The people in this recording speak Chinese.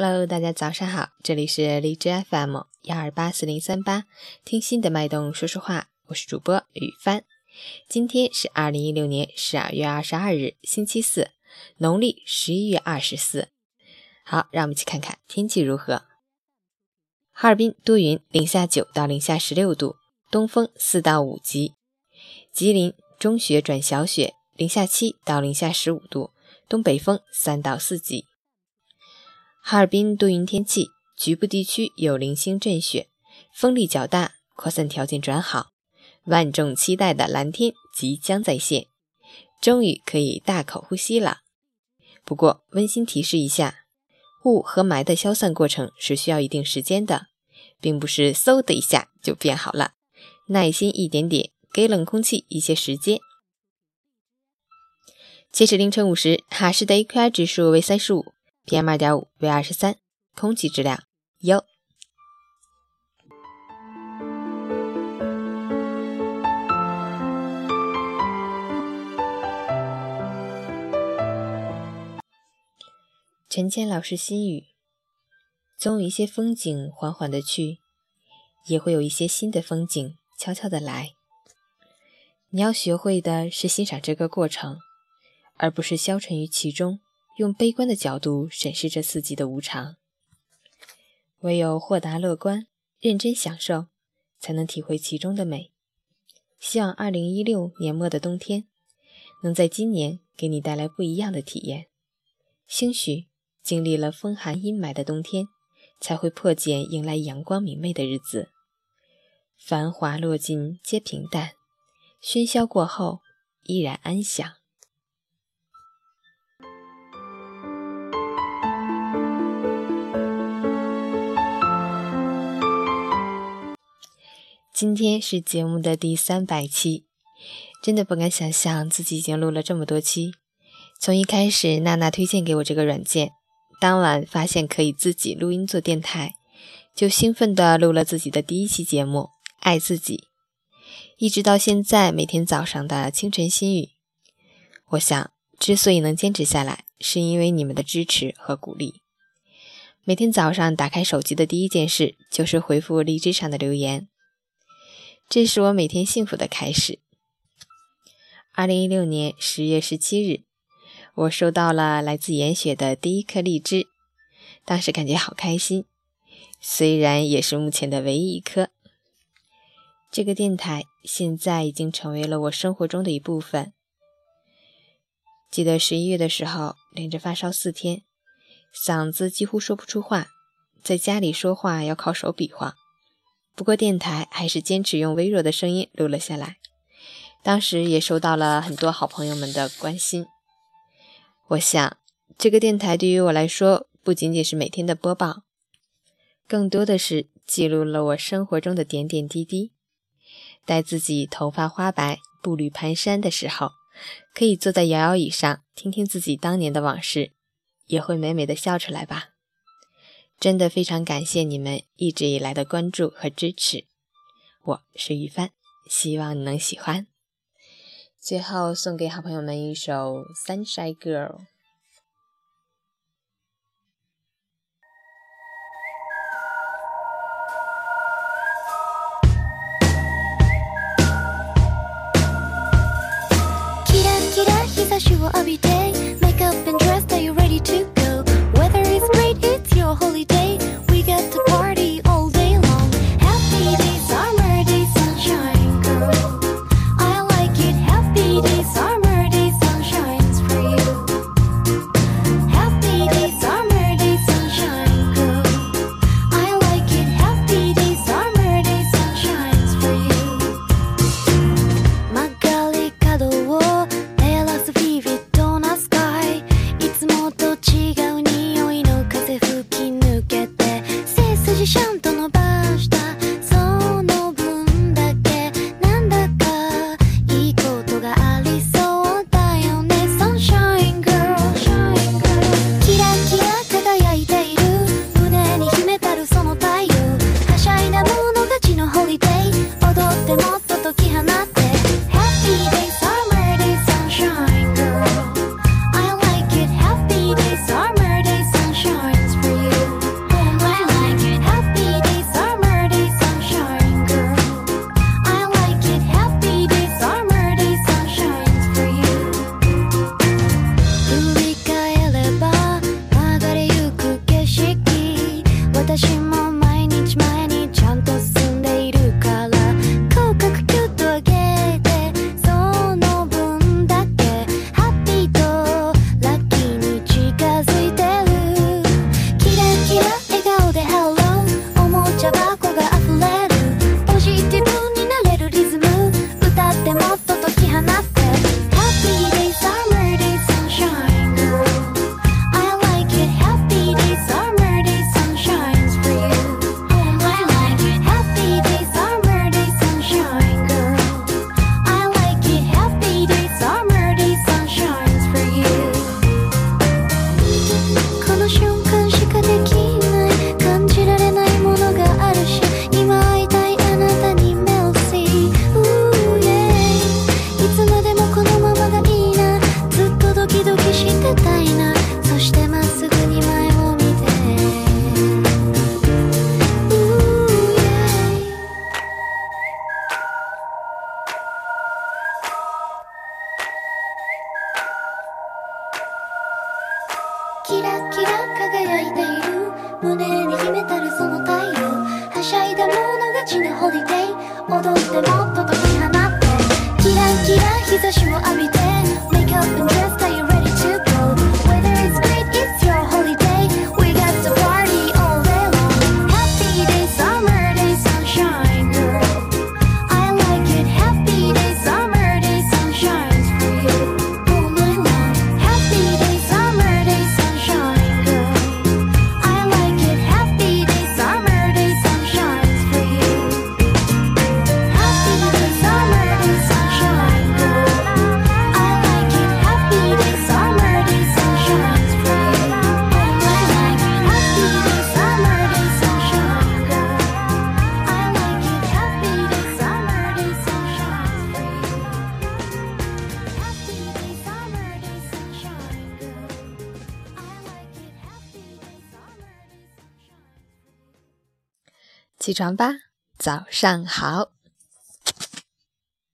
Hello，大家早上好，这里是荔枝 FM 幺二八四零三八，听心的脉动说说话，我是主播雨帆。今天是二零一六年十二月二十二日，星期四，农历十一月二十四。好，让我们一起看看天气如何。哈尔滨多云，零下九到零下十六度，东风四到五级。吉林中雪转小雪，零下七到零下十五度，东北风三到四级。哈尔滨多云天气，局部地区有零星阵雪，风力较大，扩散条件转好，万众期待的蓝天即将再现，终于可以大口呼吸了。不过温馨提示一下，雾和霾的消散过程是需要一定时间的，并不是嗖的一下就变好了，耐心一点点，给冷空气一些时间。截止凌晨五时，哈市的 AQI 指数为三十五。PM 二点五为二十三，空气质量优。陈谦老师心语：总有一些风景缓缓的去，也会有一些新的风景悄悄的来。你要学会的是欣赏这个过程，而不是消沉于其中。用悲观的角度审视着四季的无常，唯有豁达乐观、认真享受，才能体会其中的美。希望二零一六年末的冬天，能在今年给你带来不一样的体验。兴许经历了风寒阴霾的冬天，才会破茧迎来阳光明媚的日子。繁华落尽皆平淡，喧嚣过后依然安详。今天是节目的第三百期，真的不敢想象自己已经录了这么多期。从一开始娜娜推荐给我这个软件，当晚发现可以自己录音做电台，就兴奋地录了自己的第一期节目《爱自己》，一直到现在每天早上的清晨心语。我想，之所以能坚持下来，是因为你们的支持和鼓励。每天早上打开手机的第一件事，就是回复荔枝上的留言。这是我每天幸福的开始。二零一六年十月十七日，我收到了来自严雪的第一颗荔枝，当时感觉好开心，虽然也是目前的唯一一颗。这个电台现在已经成为了我生活中的一部分。记得十一月的时候，连着发烧四天，嗓子几乎说不出话，在家里说话要靠手比划。不过电台还是坚持用微弱的声音录了下来，当时也收到了很多好朋友们的关心。我想，这个电台对于我来说，不仅仅是每天的播报，更多的是记录了我生活中的点点滴滴。待自己头发花白、步履蹒跚的时候，可以坐在摇摇椅上，听听自己当年的往事，也会美美的笑出来吧。真的非常感谢你们一直以来的关注和支持。我是于帆希望你能喜欢。最后送给好朋友们一首 sunshine girl キラキラ輝いている胸に秘めたるその太陽はしゃいだ者勝ちなホリデー。踊ってもっと解き放ってキラキラ日差しを浴びて起床吧，早上好。